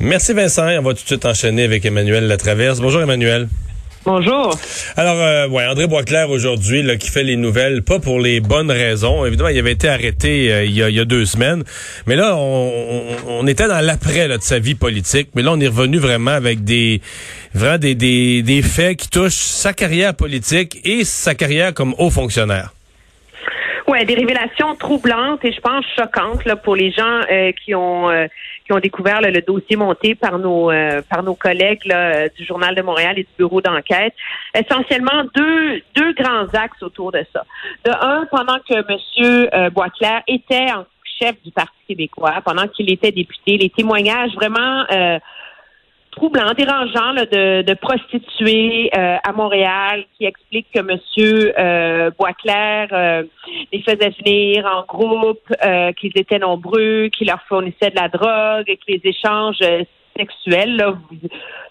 Merci Vincent. On va tout de suite enchaîner avec Emmanuel Latraverse. Bonjour Emmanuel. Bonjour. Alors, euh, ouais, André Boisclair aujourd'hui, là, qui fait les nouvelles, pas pour les bonnes raisons. Évidemment, il avait été arrêté euh, il, y a, il, y a, deux semaines, mais là, on, on, on était dans l'après de sa vie politique, mais là, on est revenu vraiment avec des vraiment des, des, des faits qui touchent sa carrière politique et sa carrière comme haut fonctionnaire. Ouais, des révélations troublantes et je pense choquantes là, pour les gens euh, qui ont euh, qui ont découvert là, le dossier monté par nos euh, par nos collègues là, du journal de Montréal et du bureau d'enquête. Essentiellement deux deux grands axes autour de ça. De un, pendant que Monsieur Boisclair était en chef du Parti québécois, pendant qu'il était député, les témoignages vraiment troublant, dérangeant là, de, de prostituées euh, à Montréal qui explique que Monsieur euh, Boisclair euh, les faisait venir en groupe, euh, qu'ils étaient nombreux, qu'il leur fournissait de la drogue et que les échanges sexuels là,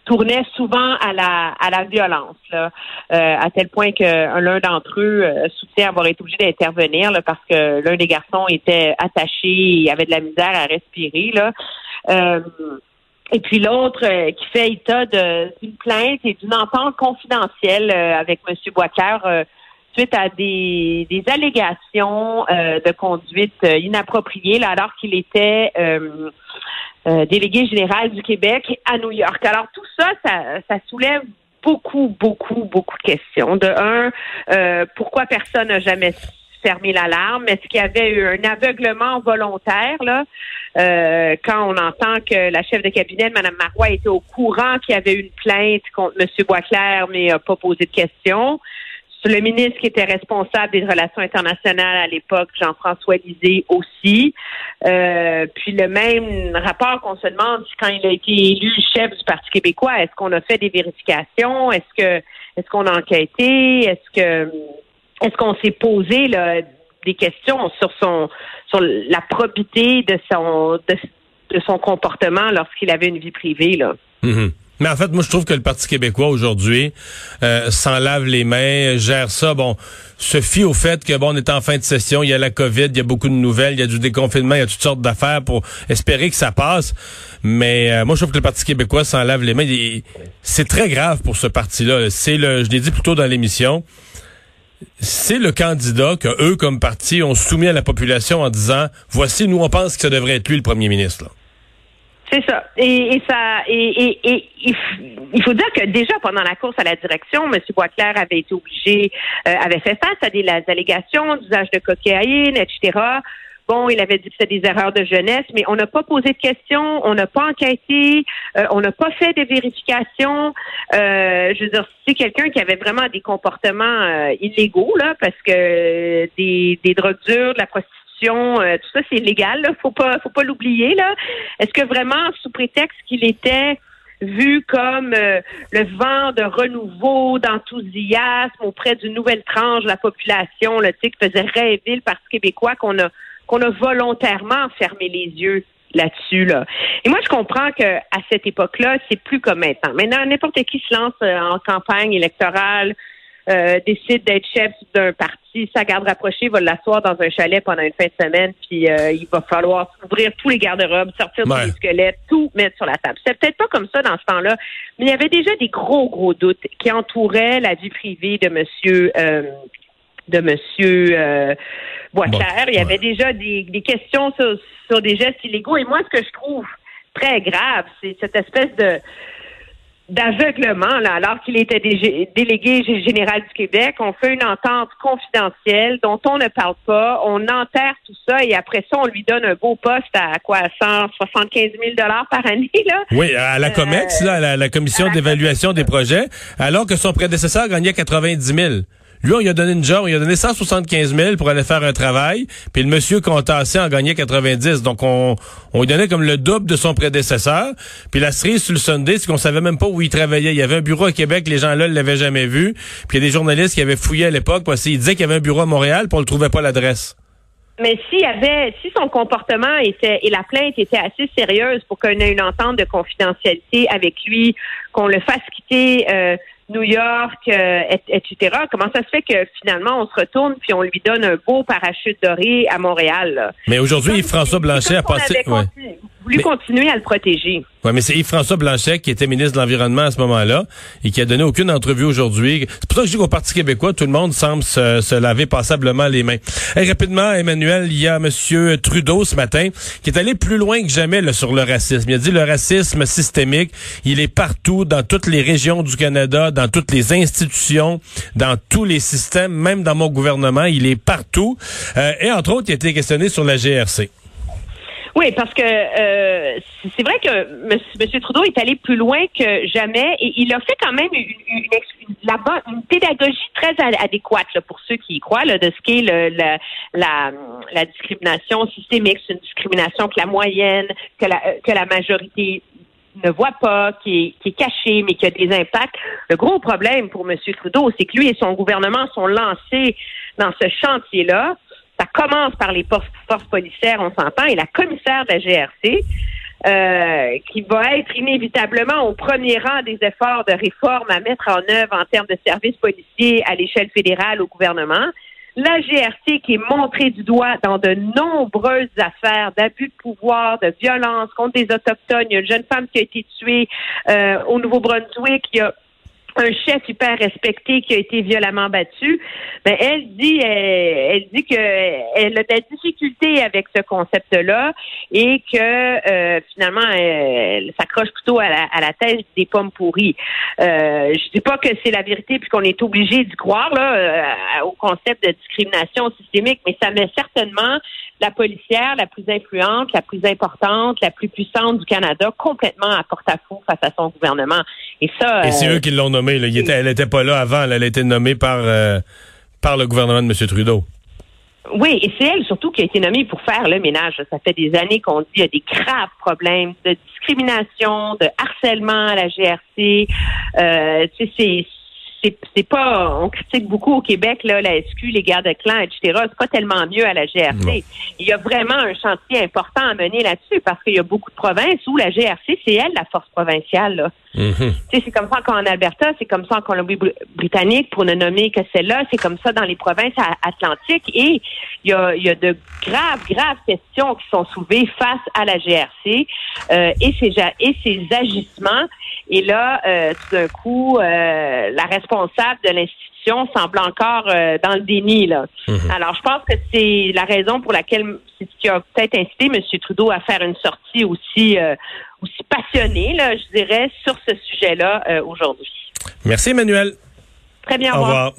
tournaient souvent à la à la violence, là, à tel point que l'un d'entre eux soutient avoir été obligé d'intervenir parce que l'un des garçons était attaché et avait de la misère à respirer. Là. Et puis l'autre euh, qui fait état d'une plainte et d'une entente confidentielle euh, avec M. Boisclair euh, suite à des, des allégations de conduite inappropriée là, alors qu'il était délégué général du Québec à New York. Alors tout ça, ça, ça soulève beaucoup, beaucoup, beaucoup de questions. De un, pourquoi personne n'a jamais fermer l'alarme? Est-ce qu'il y avait eu un aveuglement volontaire là euh, quand on entend que la chef de cabinet, Mme Marois, était au courant qu'il y avait eu une plainte contre M. Boisclair, mais n'a pas posé de questions? Le ministre qui était responsable des relations internationales à l'époque, Jean-François Lisée aussi. Euh, puis le même rapport qu'on se demande quand il a été élu chef du Parti québécois, est-ce qu'on a fait des vérifications? Est-ce que est-ce qu'on a enquêté? Est-ce que est-ce qu'on s'est posé des questions sur son sur la probité de son de, son comportement lorsqu'il avait une vie privée là? Mm-hmm. Mais en fait, moi, je trouve que le Parti québécois aujourd'hui euh, s'en lave les mains, gère ça. Bon, se fie au fait que bon, on est en fin de session, il y a la COVID, il y a beaucoup de nouvelles, il y a du déconfinement, il y a toutes sortes d'affaires pour espérer que ça passe. Mais euh, moi, je trouve que le Parti québécois s'en lave les mains. C'est très grave pour ce parti-là. C'est le, je l'ai dit plus tôt dans l'émission c'est le candidat que eux, comme parti, ont soumis à la population en disant voici, nous, on pense que ça devrait être lui le premier ministre. C'est ça. Et, ça, et, il faut dire que déjà pendant la course à la direction, M. Boisclair avait été obligé, euh, avait fait face à des allégations d'usage de cocaïne, etc. Bon, il avait dit que c'était des erreurs de jeunesse, mais on n'a pas posé de questions, on n'a pas enquêté, euh, on n'a pas fait de vérifications. Euh, je veux dire, c'est quelqu'un qui avait vraiment des comportements euh, illégaux, là, parce que des, des drogues dures, de la prostitution, tout ça, c'est illégal, là, faut pas, faut pas l'oublier, là. Est-ce que vraiment, sous prétexte qu'il était vu comme le vent de renouveau, d'enthousiasme auprès d'une nouvelle tranche de la population, là, qui faisait rêver le Parti québécois qu'on a qu'on a volontairement fermé les yeux là-dessus. Là. Et moi, je comprends que à cette époque-là, c'est plus comme maintenant. Maintenant, n'importe qui se lance euh, en campagne électorale, euh, décide d'être chef d'un parti, sa garde rapprochée va l'asseoir dans un chalet pendant une fin de semaine, puis euh, il va falloir ouvrir tous les garde-robes, sortir tous les squelettes, tout mettre sur la table. C'est peut-être pas comme ça dans ce temps-là, mais il y avait déjà des gros, gros doutes qui entouraient la vie privée de Monsieur de Monsieur euh, Boisclair. Il y avait déjà des, questions sur, des gestes illégaux. Et moi, ce que je trouve très grave, c'est cette espèce de d'aveuglement, là, alors qu'il était délégué général du Québec. On fait une entente confidentielle dont on ne parle pas. On enterre tout ça et après ça, on lui donne un beau poste à quoi? 175 000 par année, là? Oui, à la COMEX, là, la, la commission d'évaluation des projets, alors que son prédécesseur gagnait 90 000. Lui, on lui a donné une job, on lui a donné 175 000 pour aller faire un travail, puis le monsieur Contassé en gagnait 90. Donc, on, on lui donnait comme le double de son prédécesseur. Puis la cerise sur le Sunday, c'est qu'on savait même pas où il travaillait. Il y avait un bureau à Québec, les gens là ne l'avaient jamais vu. Puis il y a des journalistes qui avaient fouillé à l'époque parce qu'ils disaient qu'il y avait un bureau à Montréal, puis on ne trouvait pas l'adresse. Mais s'il y avait, si son comportement était et la plainte était assez sérieuse pour qu'on ait une entente de confidentialité avec lui, qu'on le fasse quitter euh, New York, euh, etc. Comment ça se fait que finalement on se retourne puis on lui donne un beau parachute doré à Montréal? Mais aujourd'hui, François Blanchet a passé. Voulu continuer à le protéger. Oui, mais c'est Yves-François Blanchet qui était ministre de l'Environnement à ce moment-là et qui a donné aucune entrevue aujourd'hui. C'est pour ça que je dis qu'au Parti québécois, tout le monde semble se, laver passablement les mains. Et rapidement, Emmanuel, il y a M. Trudeau ce matin qui est allé plus loin que jamais là, sur le racisme. Il a dit le racisme systémique, il est partout, dans toutes les régions du Canada, dans toutes les institutions, dans tous les systèmes, même dans mon gouvernement, il est partout. Euh, et entre autres, il a été questionné sur la GRC. Oui, parce que euh, c'est vrai que M. Trudeau est allé plus loin que jamais et il a fait quand même une, une, une, pédagogie très adéquate pour ceux qui y croient là, de ce qu'est la, la, la, discrimination systémique. C'est une discrimination que la moyenne, que la, que la majorité ne voit pas, qui est, qui est caché, mais qui a des impacts. Le gros problème pour M. Trudeau, c'est que lui et son gouvernement sont lancés dans ce chantier-là ça commence par les forces, policières, on s'entend, et la commissaire de la GRC, euh, qui va être inévitablement au premier rang des efforts de réforme à mettre en œuvre en termes de services policiers à l'échelle fédérale au gouvernement. La GRC qui est montrée du doigt dans de nombreuses affaires d'abus de pouvoir, de violence contre des autochtones. Il y a une jeune femme qui a été tuée euh, au Nouveau-Brunswick. Il y a un chef hyper respecté qui a été violemment battu, ben elle dit elle, elle dit que elle a des difficultés avec ce concept-là et que euh, finalement elle, s'accroche plutôt à la, à la thèse des pommes pourries. Euh, je dis pas que c'est la vérité puis qu'on est obligé d'y croire là euh, au concept de discrimination systémique, mais ça met certainement la policière la plus influente, la plus importante, la plus puissante du Canada complètement à porte-à-faux face à son gouvernement. Et ça. Et c'est euh, eux qui l'ont nommée. elle n'était pas là avant. Elle a été nommée par euh, par le gouvernement de M. Trudeau. Oui, et c'est elle surtout qui a été nommée pour faire le ménage. Ça fait des années qu'on dit qu'il y a des graves problèmes de discrimination, de harcèlement à la GRC. Euh, c'est c'est pas on critique beaucoup au Québec là la SQ les guerres de clans etc c'est pas tellement mieux à la GRC il y a vraiment un chantier important à mener là-dessus parce qu'il y a beaucoup de provinces où la GRC c'est elle la force provinciale là. Mm-hmm. c'est comme ça qu'en Alberta c'est comme ça en Colombie-Britannique pour ne nommer que celle-là c'est comme ça dans les provinces atlantiques et il y a, il y a de graves graves questions qui sont soulevées face à la GRC euh, et ses et ses agissements et là, euh, tout d'un coup, euh, la responsable de l'institution semble encore euh, dans le déni. Là. Mhm. Alors, je pense que c'est la raison pour laquelle c'est ce qui a peut-être incité M. Trudeau à faire une sortie aussi, aussi passionnée, là, je dirais, sur ce sujet-là aujourd'hui. Merci, Emmanuel. Très bien, au revoir.